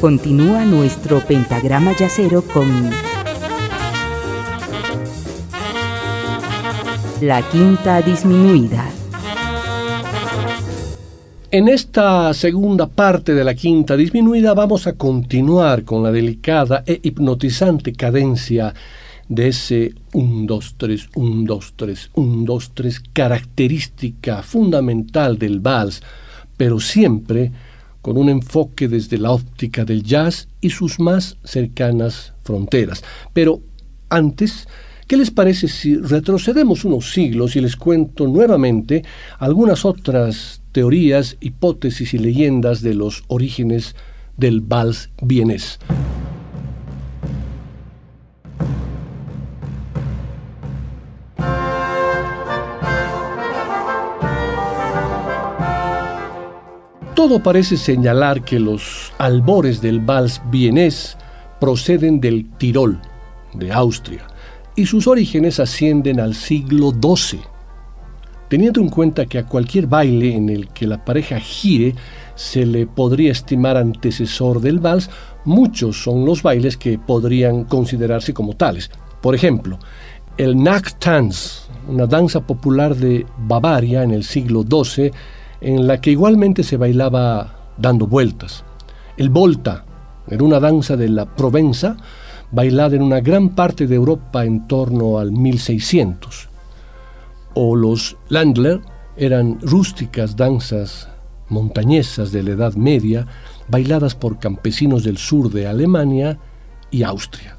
Continúa nuestro pentagrama yacero con la quinta disminuida. En esta segunda parte de la quinta disminuida vamos a continuar con la delicada e hipnotizante cadencia de ese 1, 2, 3, 1, 2, 3, 1, 2, 3, característica fundamental del vals, pero siempre con un enfoque desde la óptica del jazz y sus más cercanas fronteras. Pero antes, ¿qué les parece si retrocedemos unos siglos y les cuento nuevamente algunas otras teorías, hipótesis y leyendas de los orígenes del vals vienés? Todo parece señalar que los albores del vals vienés proceden del Tirol, de Austria, y sus orígenes ascienden al siglo XII. Teniendo en cuenta que a cualquier baile en el que la pareja gire se le podría estimar antecesor del vals, muchos son los bailes que podrían considerarse como tales. Por ejemplo, el Nachttanz, una danza popular de Bavaria en el siglo XII, en la que igualmente se bailaba dando vueltas. El Volta era una danza de la Provenza, bailada en una gran parte de Europa en torno al 1600. O los Landler eran rústicas danzas montañesas de la Edad Media, bailadas por campesinos del sur de Alemania y Austria.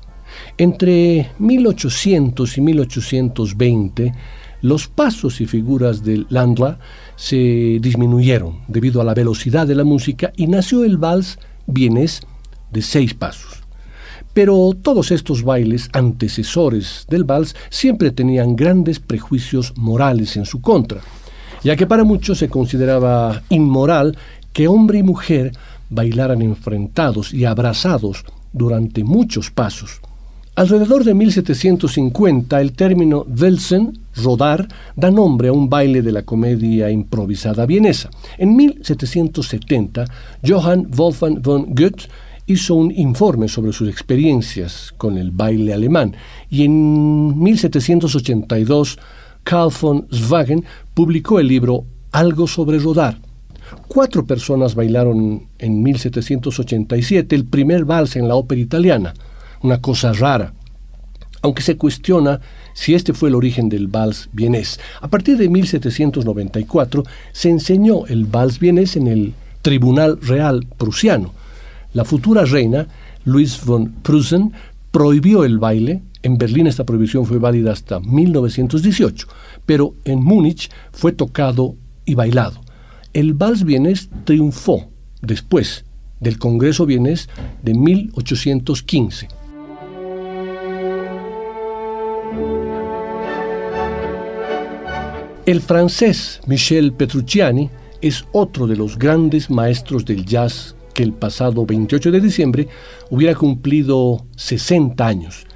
Entre 1800 y 1820, los pasos y figuras del Landler se disminuyeron debido a la velocidad de la música y nació el vals vienés de seis pasos. Pero todos estos bailes antecesores del vals siempre tenían grandes prejuicios morales en su contra, ya que para muchos se consideraba inmoral que hombre y mujer bailaran enfrentados y abrazados durante muchos pasos. Alrededor de 1750, el término Welsen, rodar, da nombre a un baile de la comedia improvisada vienesa. En 1770, Johann Wolfgang von Goethe hizo un informe sobre sus experiencias con el baile alemán y en 1782 Karl von Swagen publicó el libro Algo sobre rodar. Cuatro personas bailaron en 1787 el primer vals en la ópera italiana una cosa rara, aunque se cuestiona si este fue el origen del vals vienés. A partir de 1794 se enseñó el vals vienés en el Tribunal Real Prusiano. La futura reina, Louise von Prusen, prohibió el baile. En Berlín esta prohibición fue válida hasta 1918, pero en Múnich fue tocado y bailado. El vals vienés triunfó después del Congreso vienés de 1815. El francés Michel Petrucciani es otro de los grandes maestros del jazz que el pasado 28 de diciembre hubiera cumplido 60 años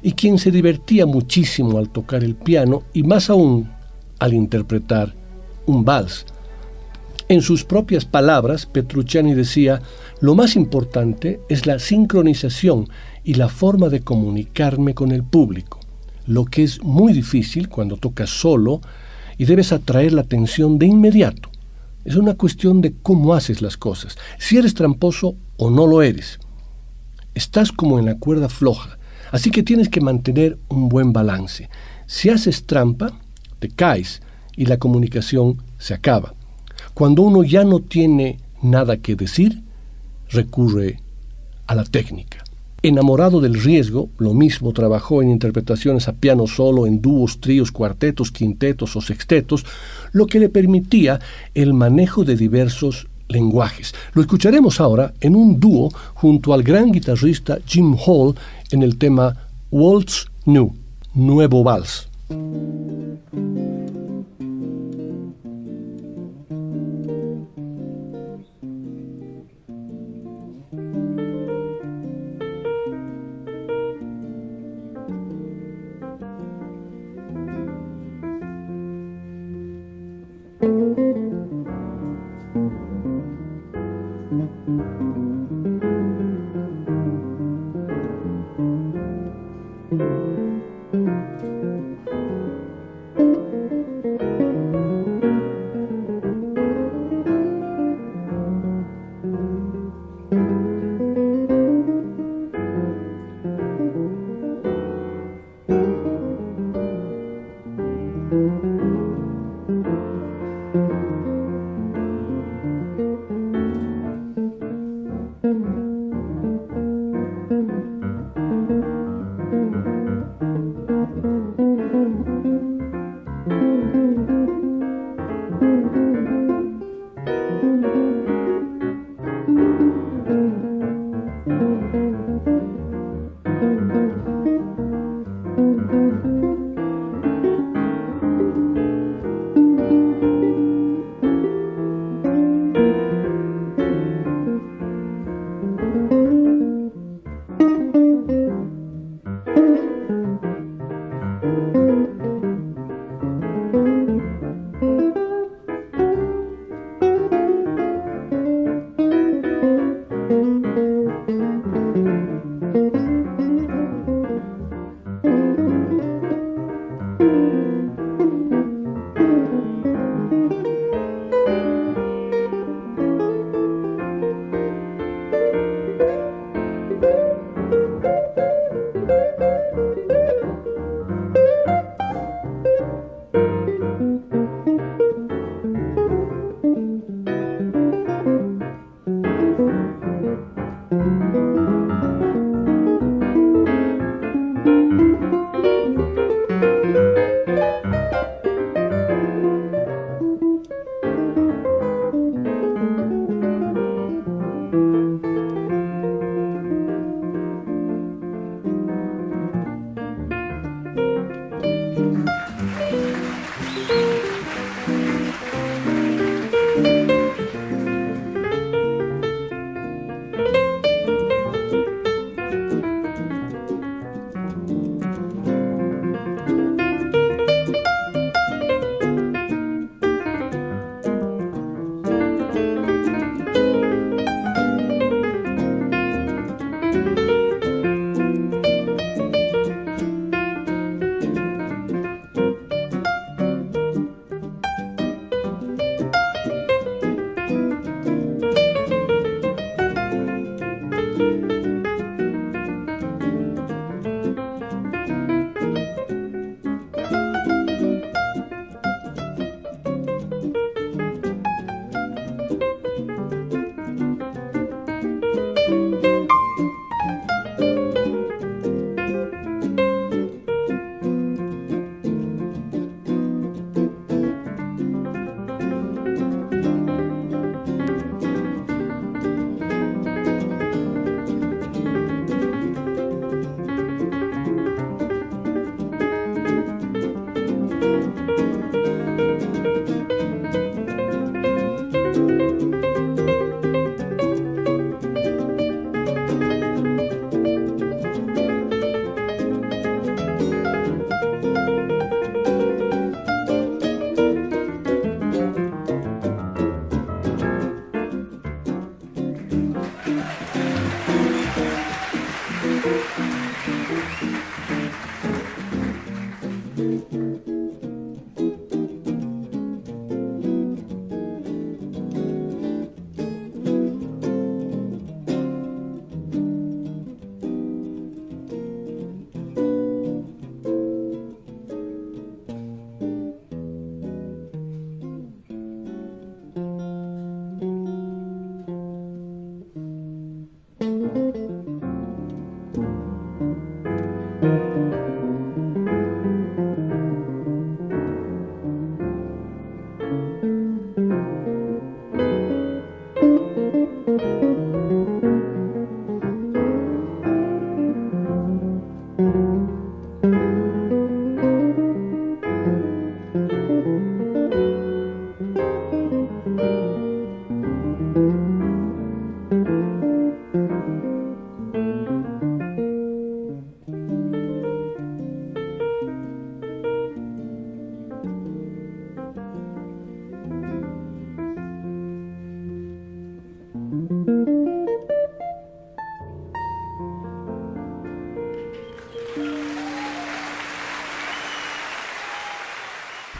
y quien se divertía muchísimo al tocar el piano y más aún al interpretar un vals. En sus propias palabras, Petrucciani decía, lo más importante es la sincronización y la forma de comunicarme con el público, lo que es muy difícil cuando tocas solo y debes atraer la atención de inmediato. Es una cuestión de cómo haces las cosas, si eres tramposo o no lo eres. Estás como en la cuerda floja, así que tienes que mantener un buen balance. Si haces trampa, te caes y la comunicación se acaba. Cuando uno ya no tiene nada que decir, recurre a la técnica. Enamorado del riesgo, lo mismo trabajó en interpretaciones a piano solo, en dúos, tríos, cuartetos, quintetos o sextetos, lo que le permitía el manejo de diversos lenguajes. Lo escucharemos ahora en un dúo junto al gran guitarrista Jim Hall en el tema Waltz New, Nuevo Vals.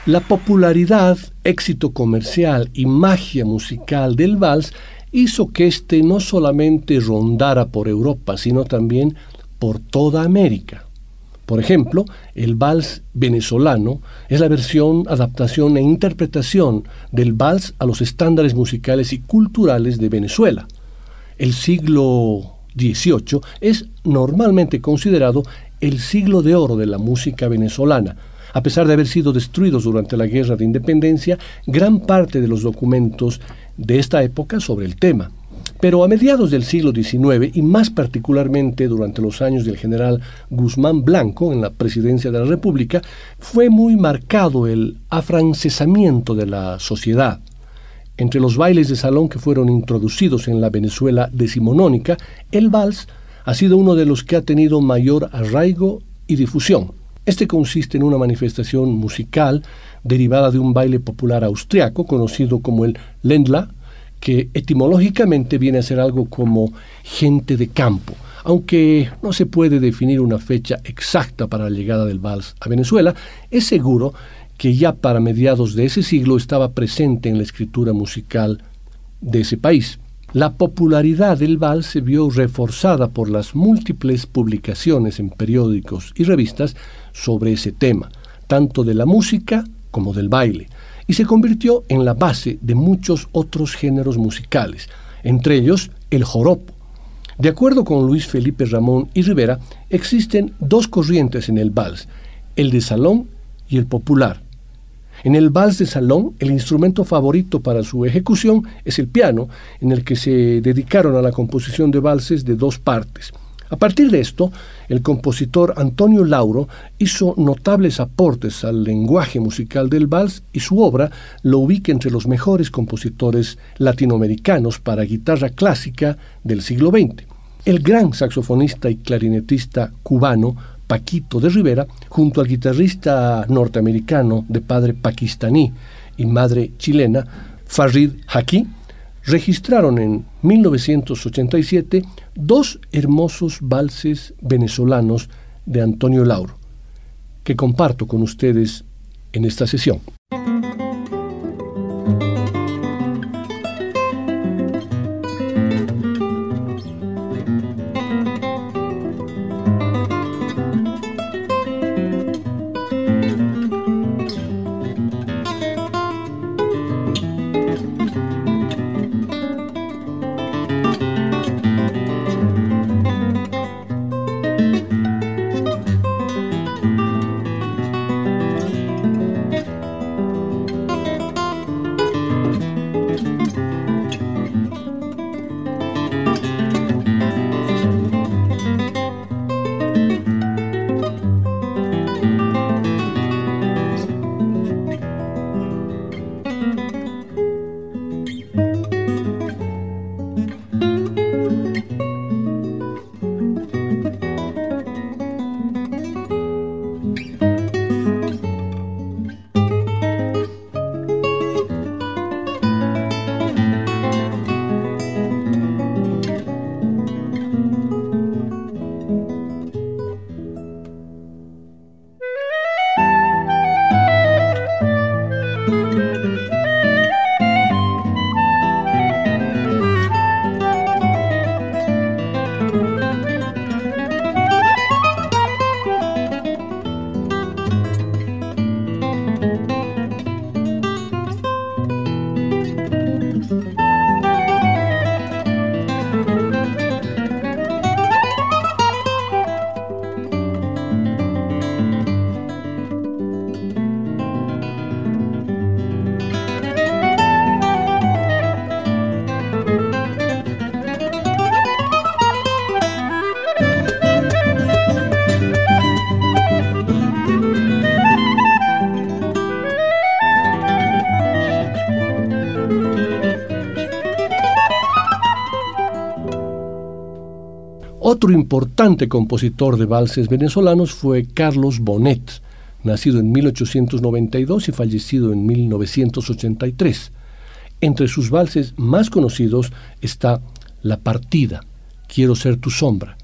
La popularidad, éxito comercial y magia musical del vals hizo que éste no solamente rondara por Europa, sino también por toda América. Por ejemplo, el vals venezolano es la versión, adaptación e interpretación del vals a los estándares musicales y culturales de Venezuela. El siglo XVIII es normalmente considerado el siglo de oro de la música venezolana, a pesar de haber sido destruidos durante la Guerra de Independencia, gran parte de los documentos de esta época sobre el tema. Pero a mediados del siglo XIX y más particularmente durante los años del general Guzmán Blanco en la presidencia de la República, fue muy marcado el afrancesamiento de la sociedad. Entre los bailes de salón que fueron introducidos en la Venezuela decimonónica, el vals ha sido uno de los que ha tenido mayor arraigo y difusión. Este consiste en una manifestación musical derivada de un baile popular austriaco conocido como el Ländler, que etimológicamente viene a ser algo como gente de campo. Aunque no se puede definir una fecha exacta para la llegada del vals a Venezuela, es seguro que ya para mediados de ese siglo estaba presente en la escritura musical de ese país. La popularidad del vals se vio reforzada por las múltiples publicaciones en periódicos y revistas sobre ese tema, tanto de la música como del baile, y se convirtió en la base de muchos otros géneros musicales, entre ellos el joropo. De acuerdo con Luis Felipe Ramón y Rivera, existen dos corrientes en el vals, el de salón y el popular. En el vals de salón, el instrumento favorito para su ejecución es el piano, en el que se dedicaron a la composición de valses de dos partes. A partir de esto, el compositor Antonio Lauro hizo notables aportes al lenguaje musical del vals y su obra lo ubica entre los mejores compositores latinoamericanos para guitarra clásica del siglo XX. El gran saxofonista y clarinetista cubano Paquito de Rivera, junto al guitarrista norteamericano de padre pakistaní y madre chilena, Farid Haki, registraron en 1987 dos hermosos valses venezolanos de Antonio Lauro, que comparto con ustedes en esta sesión. Otro importante compositor de valses venezolanos fue Carlos Bonet, nacido en 1892 y fallecido en 1983. Entre sus valses más conocidos está La Partida, Quiero ser tu sombra,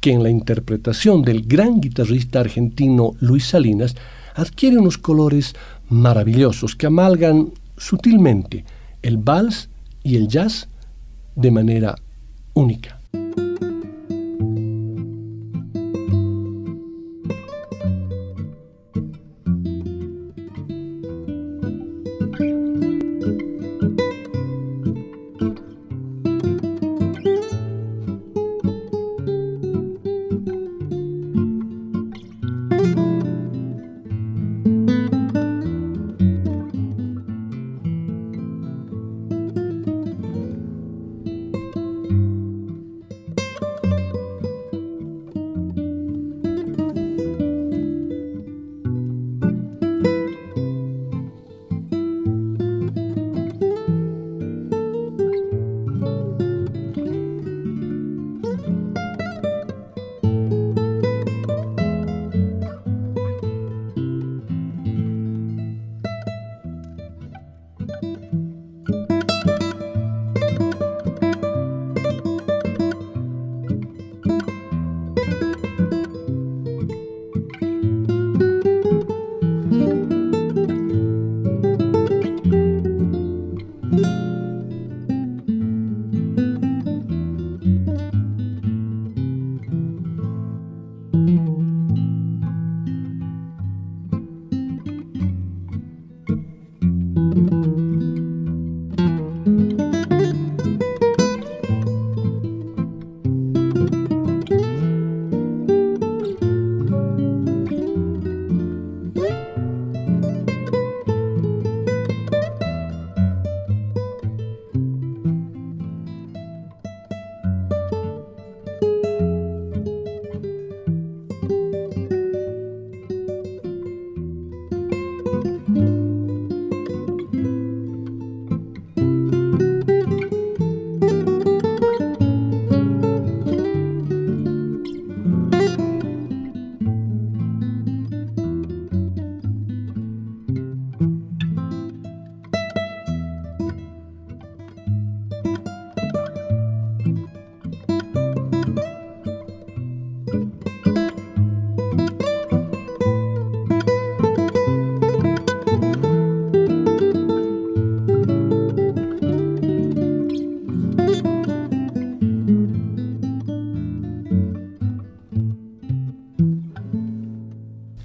que en la interpretación del gran guitarrista argentino Luis Salinas adquiere unos colores maravillosos que amalgan sutilmente el vals y el jazz de manera única.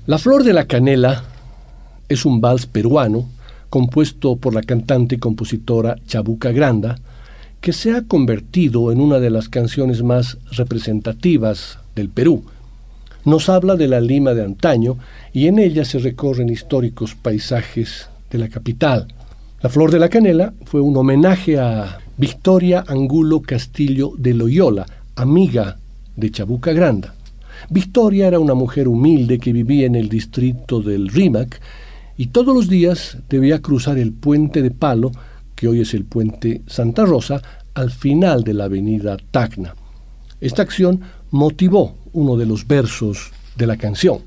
La Flor de la Canela es un vals peruano compuesto por la cantante y compositora Chabuca Granda, que se ha convertido en una de las canciones más representativas del Perú. Nos habla de la Lima de antaño y en ella se recorren históricos paisajes de la capital. La Flor de la Canela fue un homenaje a Victoria Angulo Castillo de Loyola, amiga de Chabuca Granda. Victoria era una mujer humilde que vivía en el distrito del Rímac y todos los días debía cruzar el puente de palo, que hoy es el puente Santa Rosa, al final de la avenida Tacna. Esta acción motivó uno de los versos de la canción.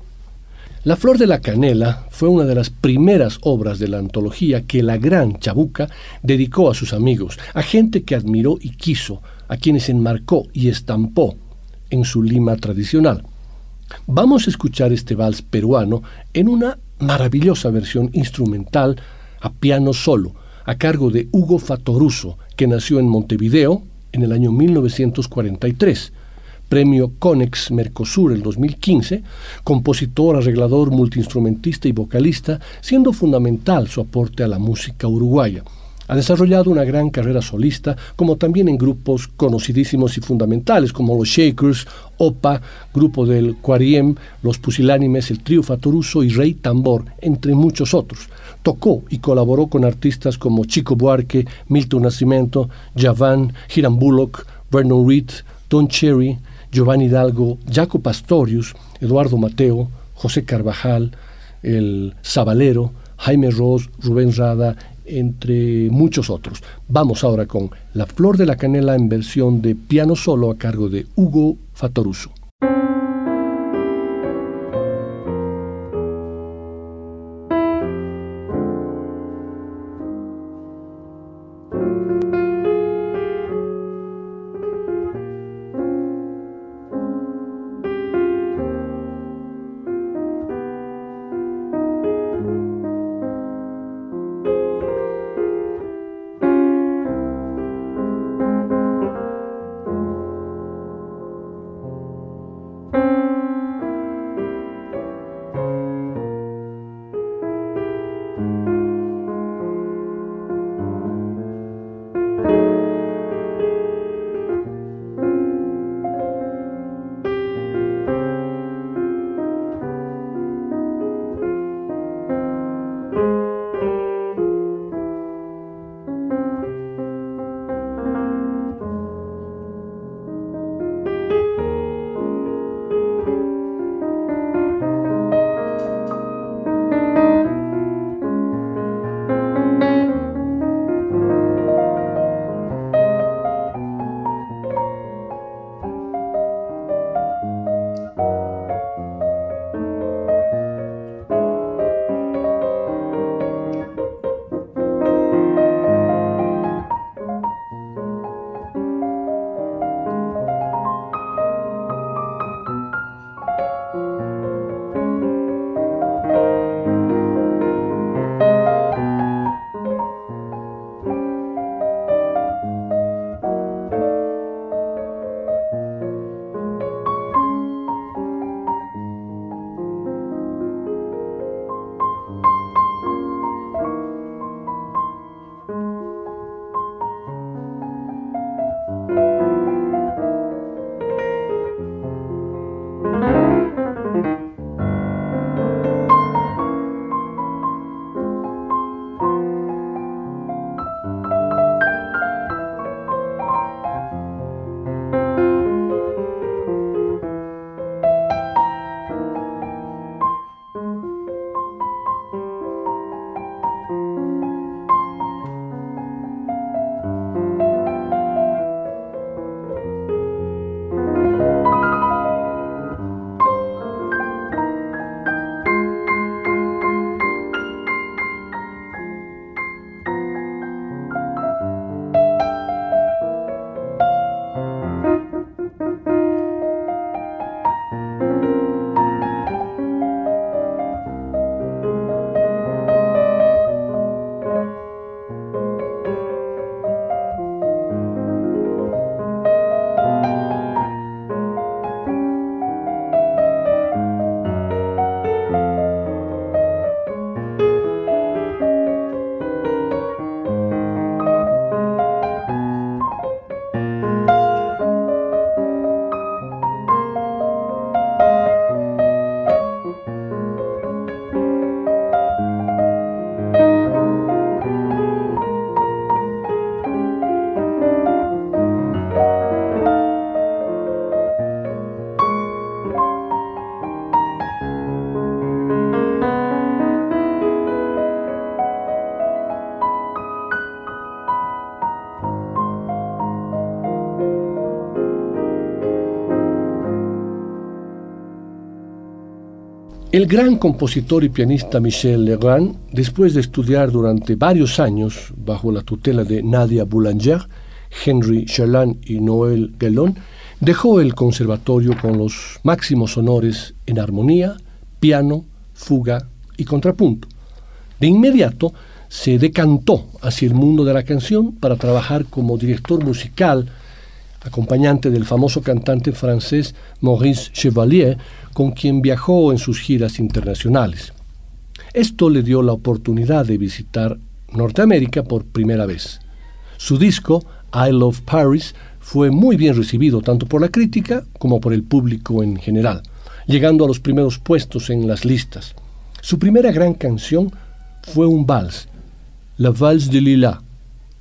La Flor de la Canela fue una de las primeras obras de la antología que la gran Chabuca dedicó a sus amigos, a gente que admiró y quiso, a quienes enmarcó y estampó en su lima tradicional. Vamos a escuchar este vals peruano en una maravillosa versión instrumental a piano solo, a cargo de Hugo Fatoruso, que nació en Montevideo en el año 1943 premio Conex Mercosur el 2015, compositor, arreglador, multiinstrumentista y vocalista, siendo fundamental su aporte a la música uruguaya. Ha desarrollado una gran carrera solista, como también en grupos conocidísimos y fundamentales como los Shakers, OPA, grupo del Quariem, los Pusilánimes, el Trío Fatoruso y Rey Tambor, entre muchos otros. Tocó y colaboró con artistas como Chico Buarque, Milton Nascimento, Javan, Hiram Bullock, Vernon Reed, Don Cherry, Giovanni Hidalgo, Jaco Pastorius, Eduardo Mateo, José Carvajal, el Zabalero, Jaime Ross, Rubén Rada entre muchos otros. Vamos ahora con La Flor de la Canela en versión de piano solo a cargo de Hugo Fatoruso. El gran compositor y pianista Michel Legrand, después de estudiar durante varios años bajo la tutela de Nadia Boulanger, Henry Cherland y Noël Gellon, dejó el conservatorio con los máximos honores en armonía, piano, fuga y contrapunto. De inmediato se decantó hacia el mundo de la canción para trabajar como director musical, acompañante del famoso cantante francés Maurice Chevalier, con quien viajó en sus giras internacionales. Esto le dio la oportunidad de visitar Norteamérica por primera vez. Su disco, I Love Paris, fue muy bien recibido tanto por la crítica como por el público en general, llegando a los primeros puestos en las listas. Su primera gran canción fue un vals, La Valse de Lila,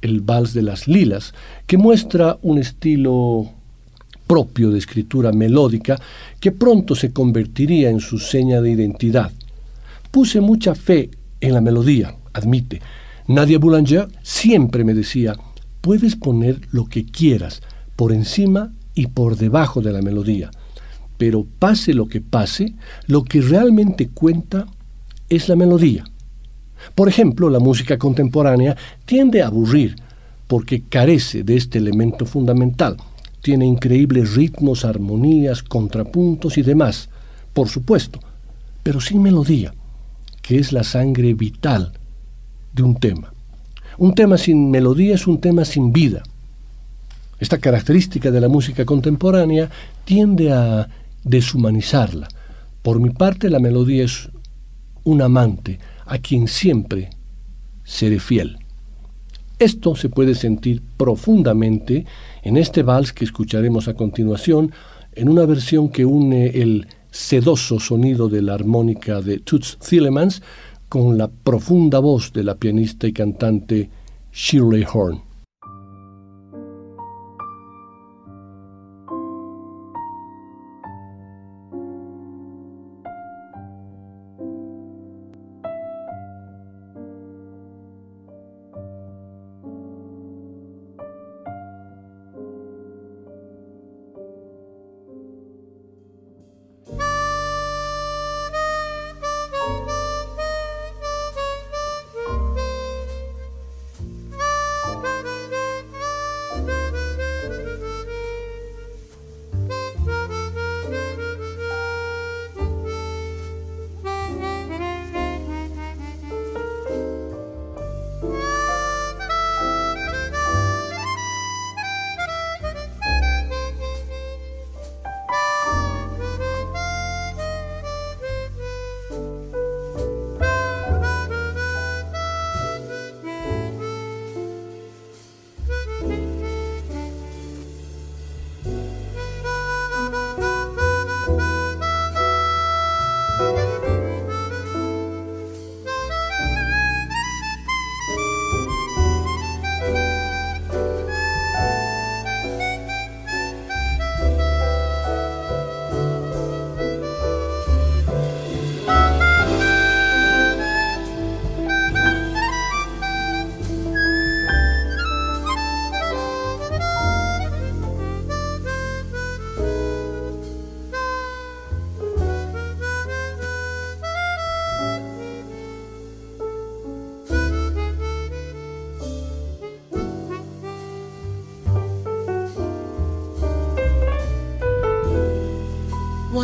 el vals de las lilas, que muestra un estilo propio de escritura melódica que pronto se convertiría en su seña de identidad. Puse mucha fe en la melodía, admite. Nadia Boulanger siempre me decía, puedes poner lo que quieras por encima y por debajo de la melodía. Pero pase lo que pase, lo que realmente cuenta es la melodía. Por ejemplo, la música contemporánea tiende a aburrir porque carece de este elemento fundamental. Tiene increíbles ritmos, armonías, contrapuntos y demás, por supuesto, pero sin melodía, que es la sangre vital de un tema. Un tema sin melodía es un tema sin vida. Esta característica de la música contemporánea tiende a deshumanizarla. Por mi parte, la melodía es un amante a quien siempre seré fiel. Esto se puede sentir profundamente en este vals que escucharemos a continuación, en una versión que une el sedoso sonido de la armónica de Toots Thielemans con la profunda voz de la pianista y cantante Shirley Horn.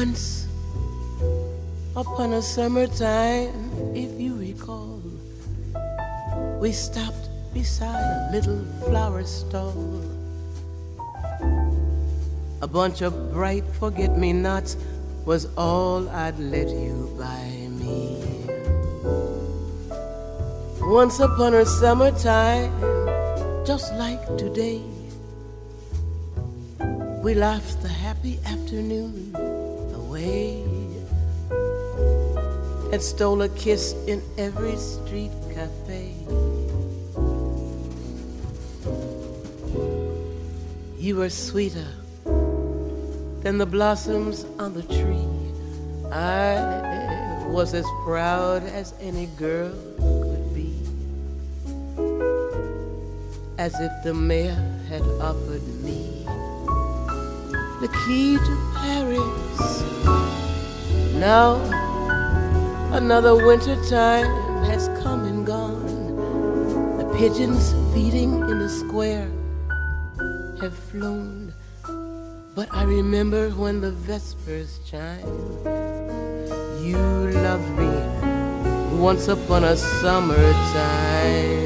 Once upon a summertime, if you recall, we stopped beside a little flower stall. A bunch of bright forget me nots was all I'd let you buy me. Once upon a summertime, just like today, we laughed the happy afternoon away and stole a kiss in every street cafe. You were sweeter than the blossoms on the tree. I was as proud as any girl could be. As if the mayor had offered me the key to Paris. Now another winter time has come and gone. The pigeons feeding in the square have flown. But I remember when the vespers chime. You loved me once upon a summertime.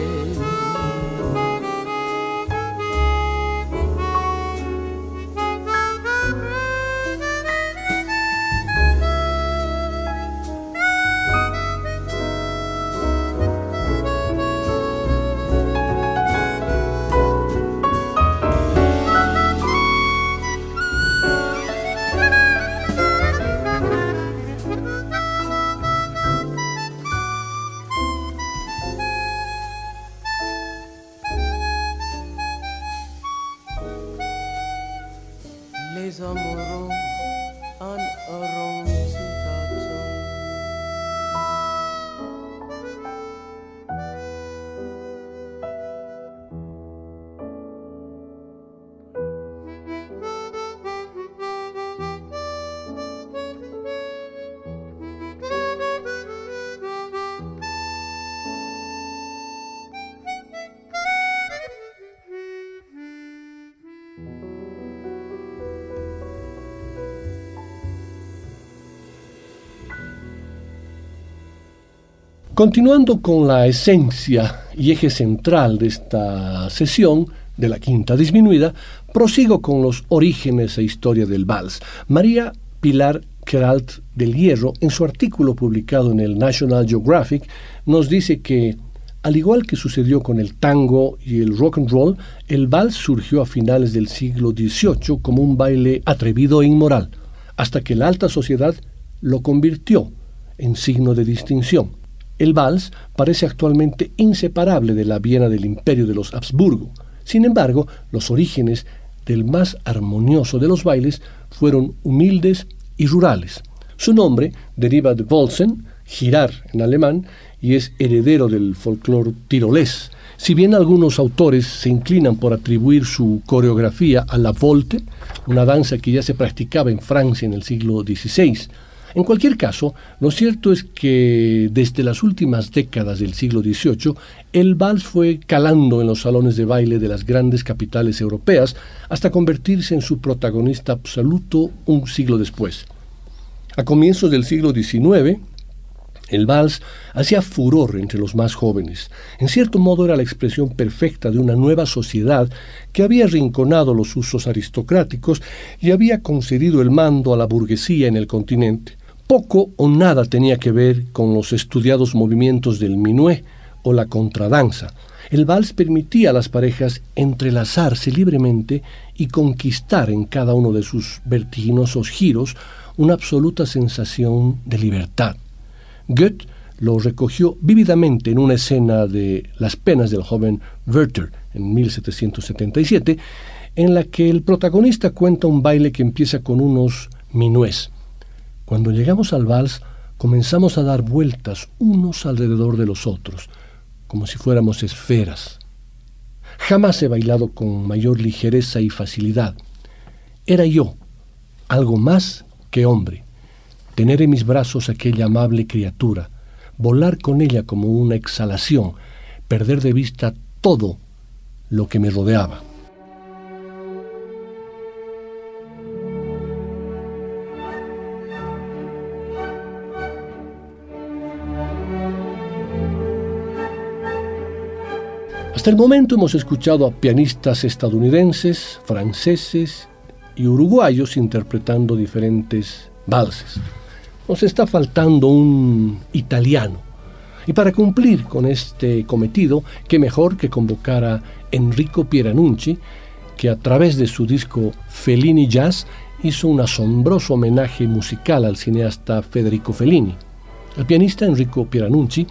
Continuando con la esencia y eje central de esta sesión, de la quinta disminuida, prosigo con los orígenes e historia del vals. María Pilar Keralt del Hierro, en su artículo publicado en el National Geographic, nos dice que, al igual que sucedió con el tango y el rock and roll, el vals surgió a finales del siglo XVIII como un baile atrevido e inmoral, hasta que la alta sociedad lo convirtió en signo de distinción. El vals parece actualmente inseparable de la Viena del imperio de los Habsburgo. Sin embargo, los orígenes del más armonioso de los bailes fueron humildes y rurales. Su nombre deriva de Volsen, girar en alemán, y es heredero del folclore tirolés. Si bien algunos autores se inclinan por atribuir su coreografía a la volte, una danza que ya se practicaba en Francia en el siglo XVI, en cualquier caso, lo cierto es que desde las últimas décadas del siglo XVIII, el vals fue calando en los salones de baile de las grandes capitales europeas hasta convertirse en su protagonista absoluto un siglo después. A comienzos del siglo XIX, el vals hacía furor entre los más jóvenes. En cierto modo era la expresión perfecta de una nueva sociedad que había rinconado los usos aristocráticos y había concedido el mando a la burguesía en el continente. Poco o nada tenía que ver con los estudiados movimientos del minué o la contradanza. El vals permitía a las parejas entrelazarse libremente y conquistar en cada uno de sus vertiginosos giros una absoluta sensación de libertad. Goethe lo recogió vívidamente en una escena de Las penas del joven Werther en 1777, en la que el protagonista cuenta un baile que empieza con unos minués. Cuando llegamos al vals, comenzamos a dar vueltas unos alrededor de los otros, como si fuéramos esferas. Jamás he bailado con mayor ligereza y facilidad. Era yo, algo más que hombre, tener en mis brazos aquella amable criatura, volar con ella como una exhalación, perder de vista todo lo que me rodeaba. Hasta el momento hemos escuchado a pianistas estadounidenses, franceses y uruguayos interpretando diferentes valses. Nos está faltando un italiano. Y para cumplir con este cometido, qué mejor que convocar a Enrico Pieranucci, que a través de su disco Fellini Jazz hizo un asombroso homenaje musical al cineasta Federico Fellini. El pianista Enrico Pieranucci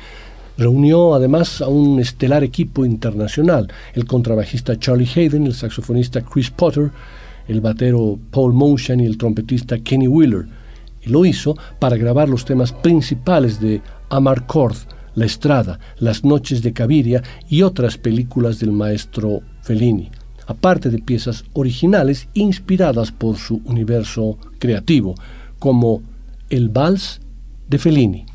Reunió además a un estelar equipo internacional, el contrabajista Charlie Hayden, el saxofonista Chris Potter, el batero Paul Motion y el trompetista Kenny Wheeler. Y lo hizo para grabar los temas principales de Amarcord, La Estrada, Las Noches de Caviria y otras películas del maestro Fellini, aparte de piezas originales inspiradas por su universo creativo, como El Vals de Fellini.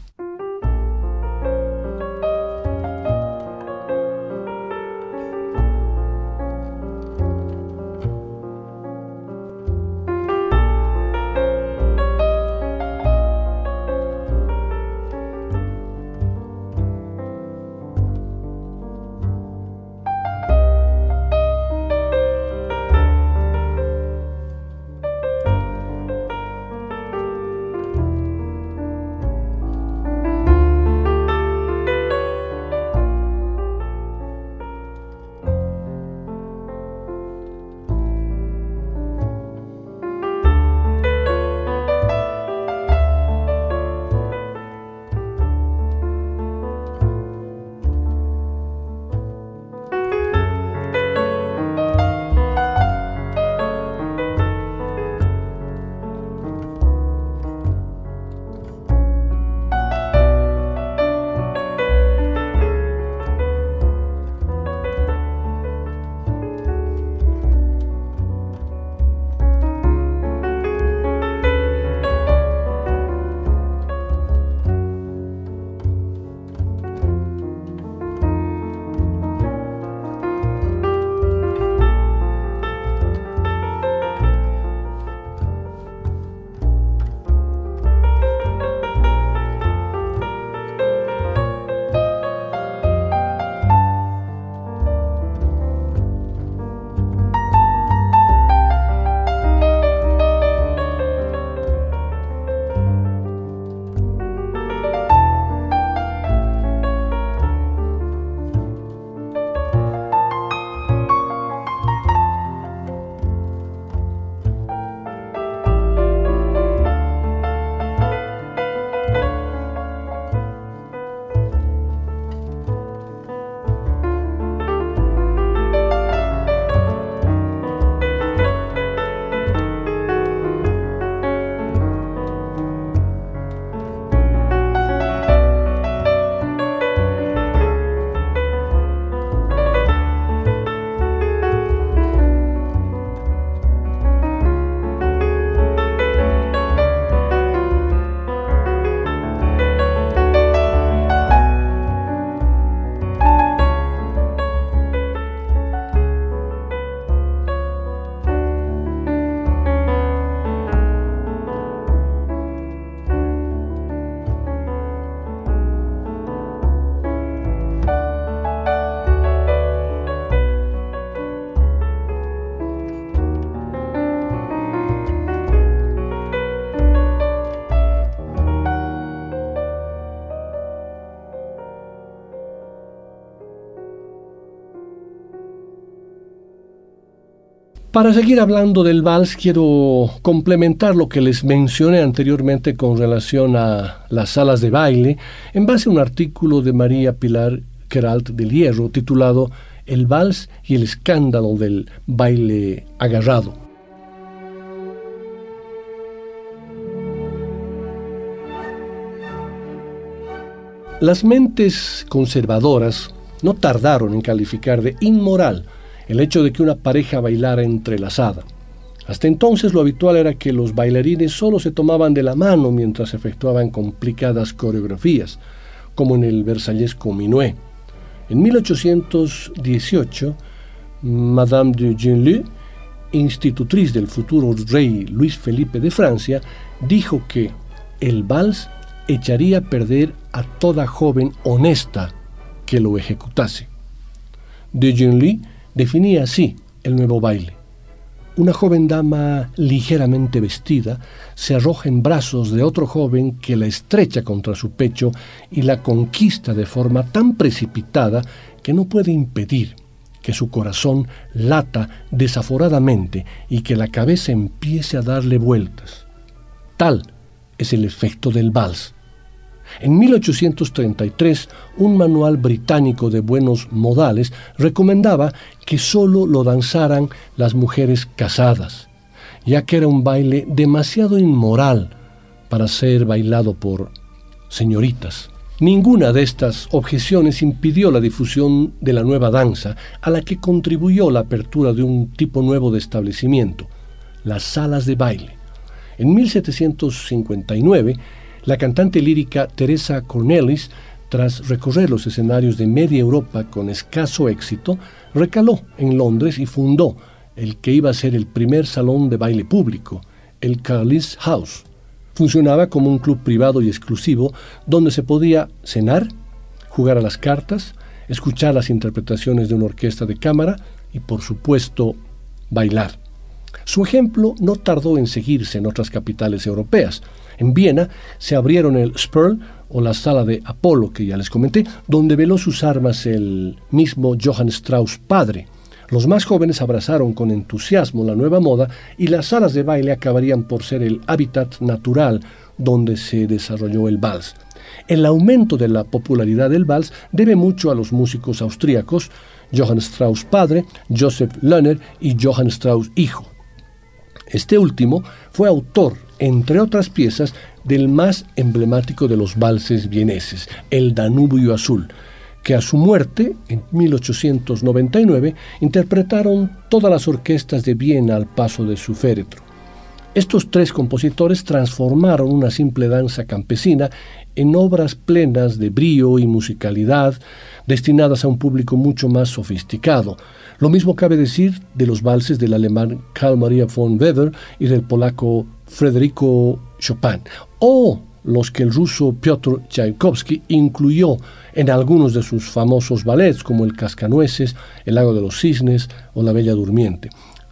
Para seguir hablando del vals, quiero complementar lo que les mencioné anteriormente con relación a las salas de baile, en base a un artículo de María Pilar Queralt del Hierro titulado El vals y el escándalo del baile agarrado. Las mentes conservadoras no tardaron en calificar de inmoral el hecho de que una pareja bailara entrelazada. Hasta entonces lo habitual era que los bailarines solo se tomaban de la mano mientras efectuaban complicadas coreografías, como en el versallesco Minuet. En 1818, Madame de Genlis, institutriz del futuro rey Luis Felipe de Francia, dijo que el vals echaría a perder a toda joven honesta que lo ejecutase. De Genlis definía así el nuevo baile. Una joven dama ligeramente vestida se arroja en brazos de otro joven que la estrecha contra su pecho y la conquista de forma tan precipitada que no puede impedir que su corazón lata desaforadamente y que la cabeza empiece a darle vueltas. Tal es el efecto del vals. En 1833, un manual británico de buenos modales recomendaba que solo lo danzaran las mujeres casadas, ya que era un baile demasiado inmoral para ser bailado por señoritas. Ninguna de estas objeciones impidió la difusión de la nueva danza, a la que contribuyó la apertura de un tipo nuevo de establecimiento, las salas de baile. En 1759, la cantante lírica Teresa Cornelis, tras recorrer los escenarios de media Europa con escaso éxito, recaló en Londres y fundó el que iba a ser el primer salón de baile público, el Carlis House. Funcionaba como un club privado y exclusivo donde se podía cenar, jugar a las cartas, escuchar las interpretaciones de una orquesta de cámara y, por supuesto, bailar. Su ejemplo no tardó en seguirse en otras capitales europeas. En Viena se abrieron el Sperl o la sala de Apolo, que ya les comenté, donde veló sus armas el mismo Johann Strauss padre. Los más jóvenes abrazaron con entusiasmo la nueva moda y las salas de baile acabarían por ser el hábitat natural donde se desarrolló el vals. El aumento de la popularidad del vals debe mucho a los músicos austríacos Johann Strauss padre, Joseph Lerner y Johann Strauss hijo. Este último fue autor, entre otras piezas, del más emblemático de los valses vieneses, el Danubio Azul, que a su muerte, en 1899, interpretaron todas las orquestas de Viena al paso de su féretro. Estos tres compositores transformaron una simple danza campesina en obras plenas de brío y musicalidad, destinadas a un público mucho más sofisticado, lo mismo cabe decir de los valses del alemán Karl Maria von Weber y del polaco Federico Chopin, o los que el ruso Piotr Tchaikovsky incluyó en algunos de sus famosos ballets como El Cascanueces, El Lago de los Cisnes o La Bella Durmiente.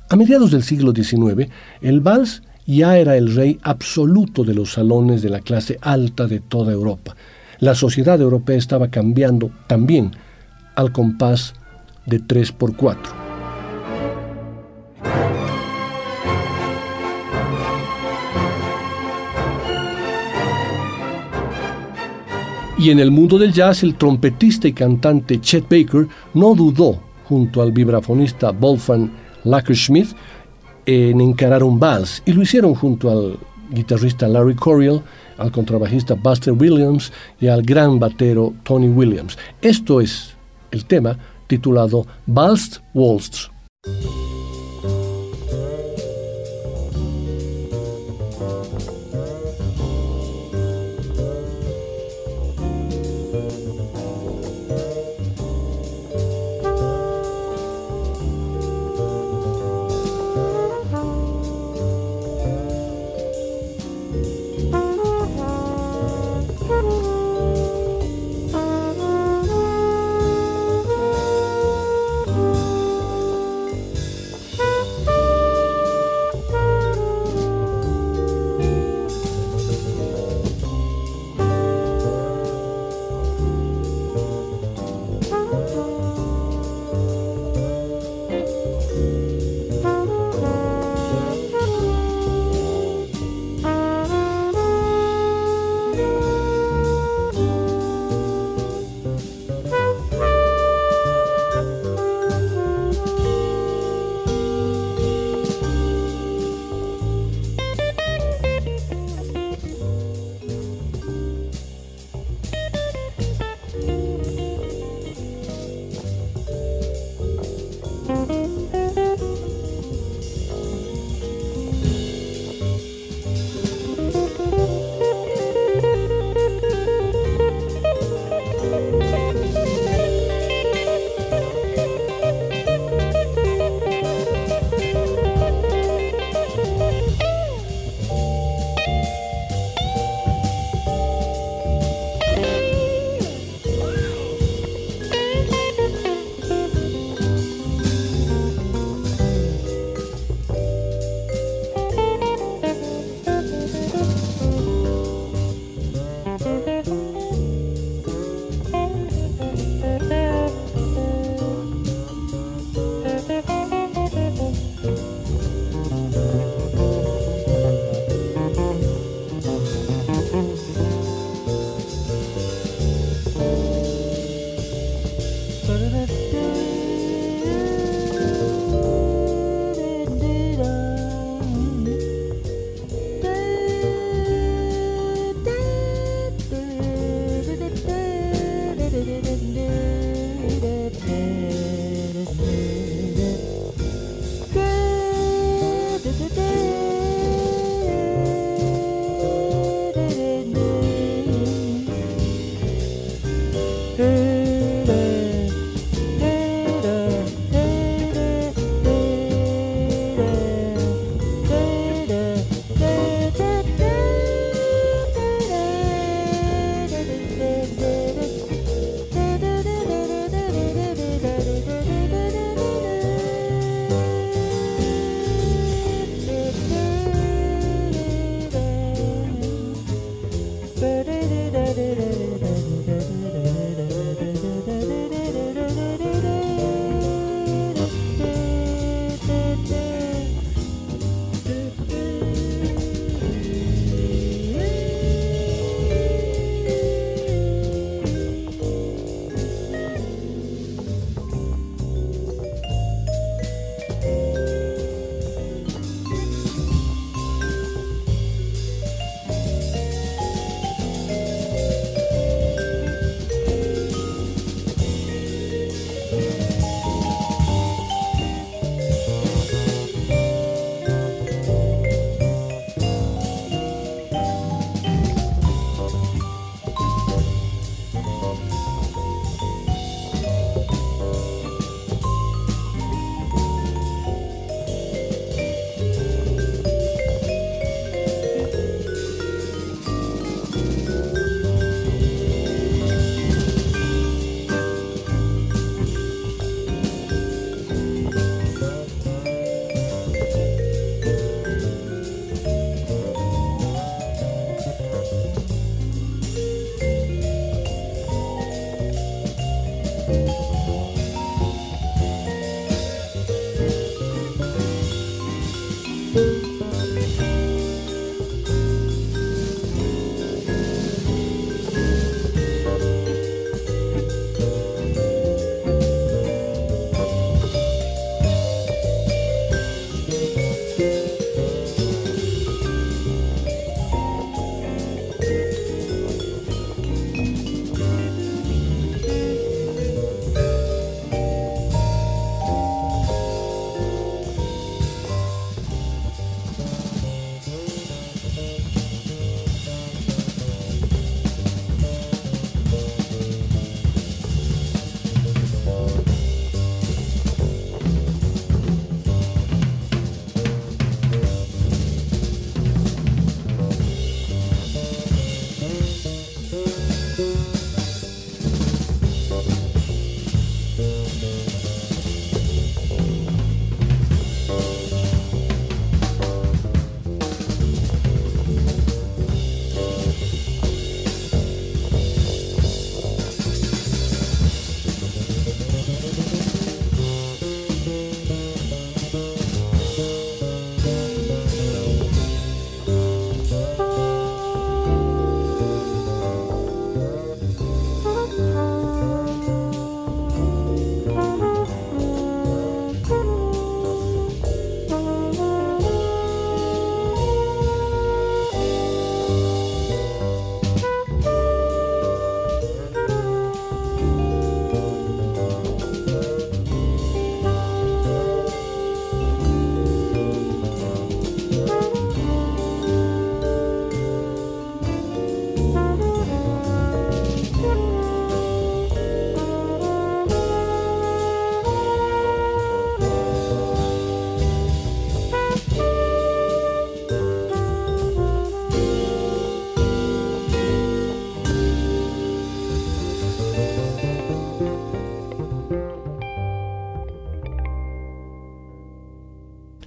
A mediados del siglo XIX, el vals ya era el rey absoluto de los salones de la clase alta de toda Europa. La sociedad europea estaba cambiando también al compás de 3x4. Y en el mundo del jazz, el trompetista y cantante Chet Baker no dudó, junto al vibrafonista Wolfgang Lackerschmidt, en encarar un vals, y lo hicieron junto al guitarrista Larry Coryell, al contrabajista Buster Williams y al gran batero Tony Williams. Esto es el tema titulado Balst Waltz.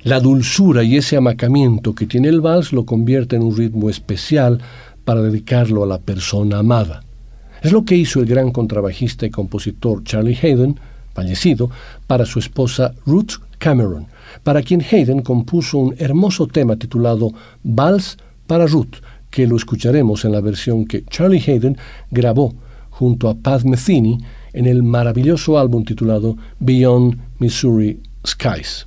La dulzura y ese amacamiento que tiene el vals lo convierte en un ritmo especial para dedicarlo a la persona amada. Es lo que hizo el gran contrabajista y compositor Charlie Hayden, fallecido, para su esposa Ruth Cameron, para quien Hayden compuso un hermoso tema titulado Vals para Ruth, que lo escucharemos en la versión que Charlie Hayden grabó junto a Pat Metheny en el maravilloso álbum titulado Beyond Missouri Skies.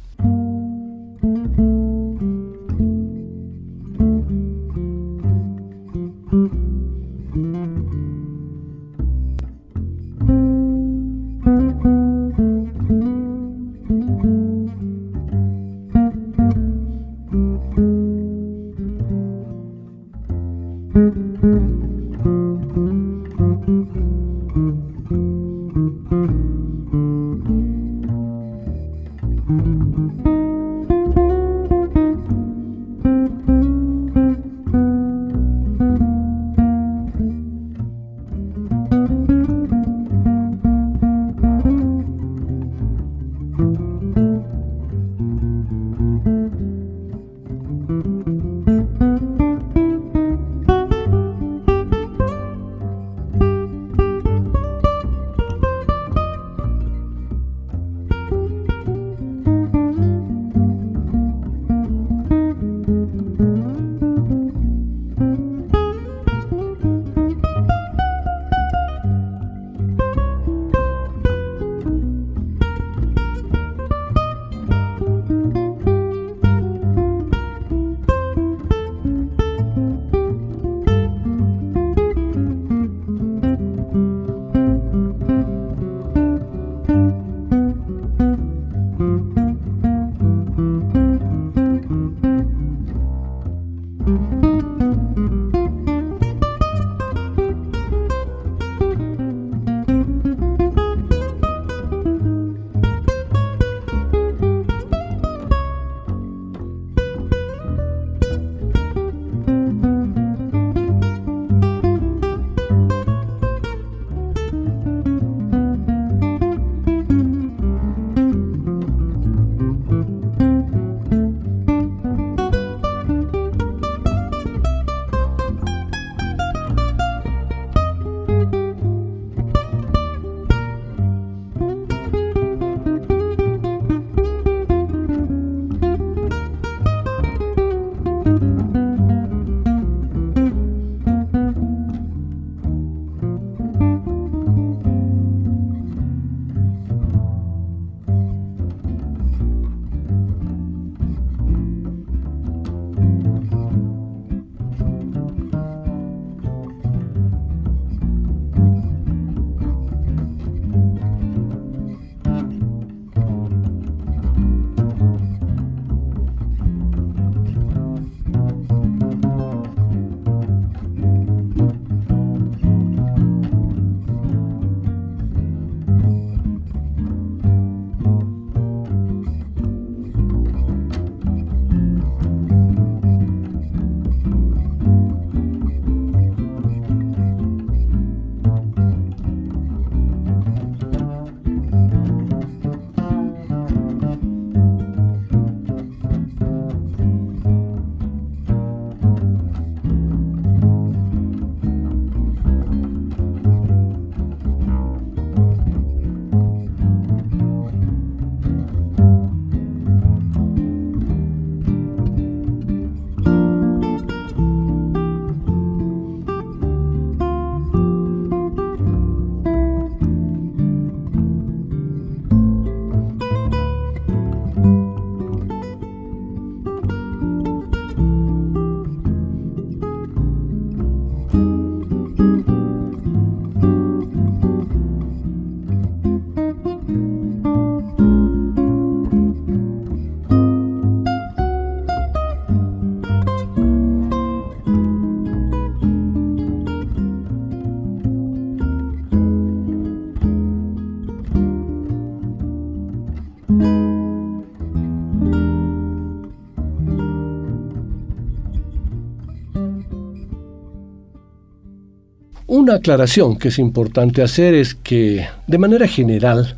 Una aclaración que es importante hacer es que, de manera general,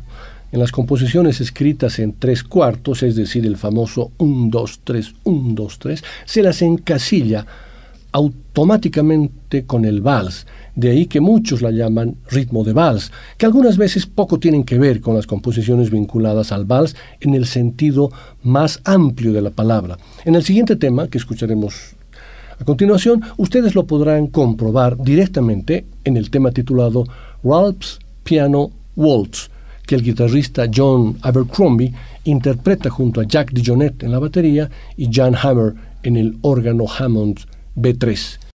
En las composiciones escritas en tres cuartos, es decir, el famoso 1, 2, 3, 1, 2, 3, se las encasilla automáticamente con el vals, de ahí que muchos la llaman ritmo de vals, que algunas veces poco tienen que ver con las composiciones vinculadas al vals en el sentido más amplio de la palabra. En el siguiente tema, que escucharemos a continuación, ustedes lo podrán comprobar directamente en el tema titulado Ralph's Piano Waltz, que el guitarrista John Abercrombie interpreta junto a Jack DeJohnette en la batería y Jan Hammer en el órgano Hammond B3.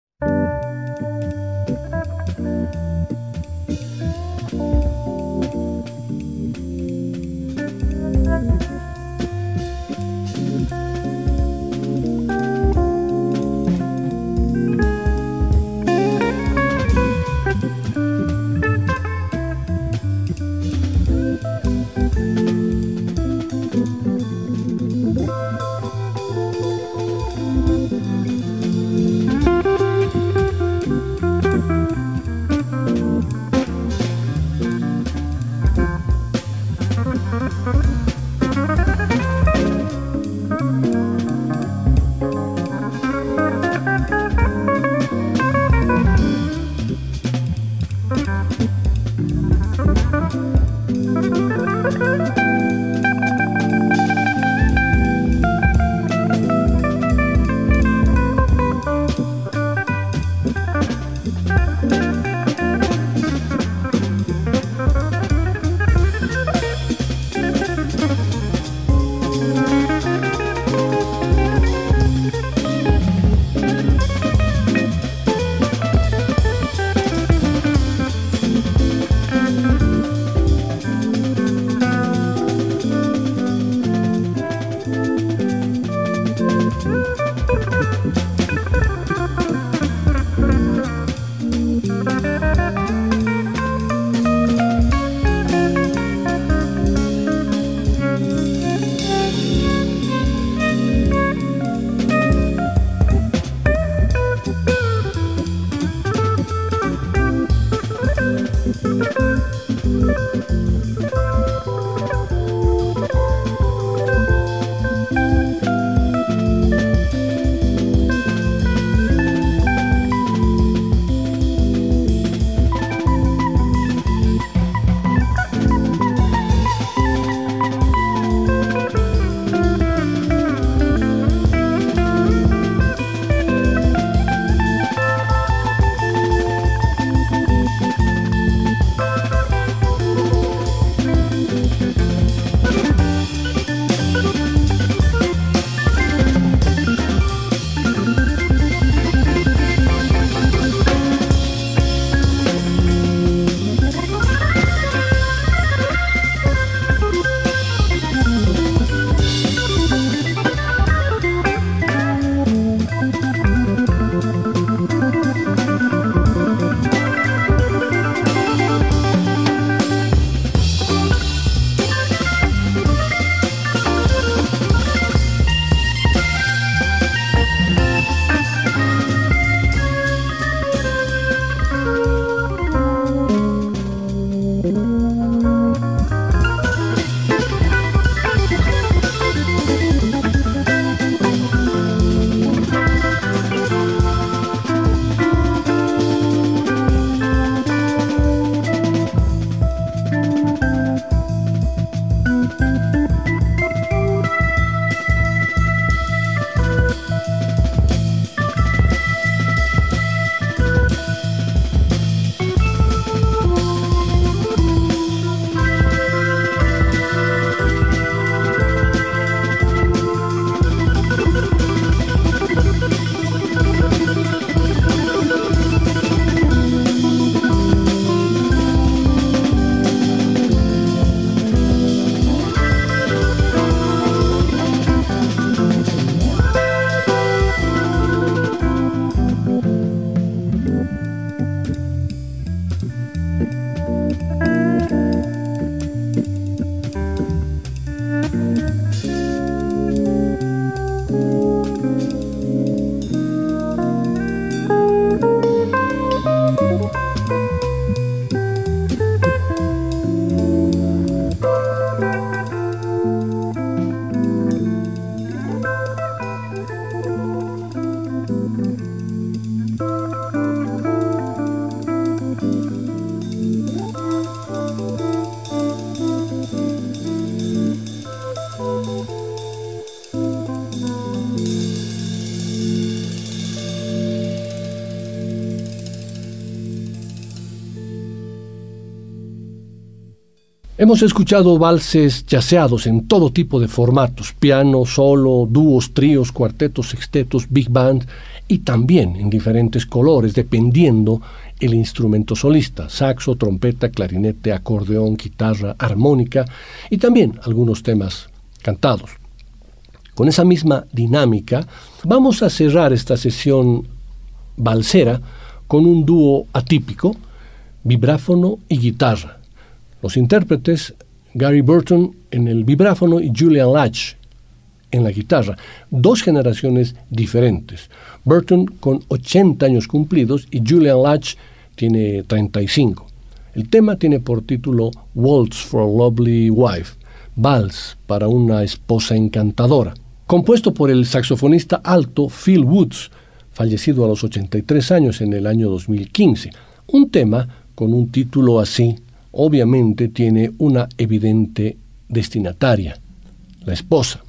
Hemos escuchado valses yaceados en todo tipo de formatos, piano, solo, dúos, tríos, cuartetos, sextetos, big band y también en diferentes colores, dependiendo el instrumento solista, saxo, trompeta, clarinete, acordeón, guitarra, armónica y también algunos temas cantados. Con esa misma dinámica, vamos a cerrar esta sesión balsera con un dúo atípico, vibráfono y guitarra. Los intérpretes, Gary Burton en el vibráfono y Julian Latch en la guitarra, dos generaciones diferentes. Burton con 80 años cumplidos y Julian Latch tiene 35. El tema tiene por título Waltz for a Lovely Wife, Vals para una esposa encantadora, compuesto por el saxofonista alto Phil Woods, fallecido a los 83 años en el año 2015. Un tema con un título así, obviamente tiene una evidente destinataria, la esposa.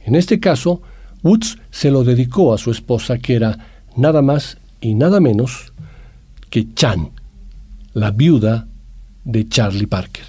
En este caso, Woods se lo dedicó a su esposa que era nada más y nada menos que Chan, la viuda de Charlie Parker.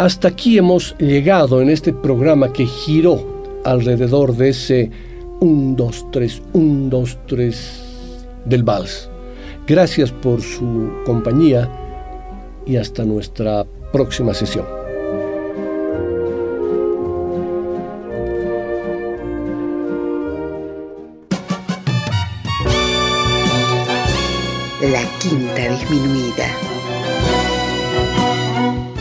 Hasta aquí hemos llegado en este programa que giró alrededor de ese un, dos, tres, un, dos, tres del vals. Gracias por su compañía y hasta nuestra próxima sesión. La Quinta Disminuida.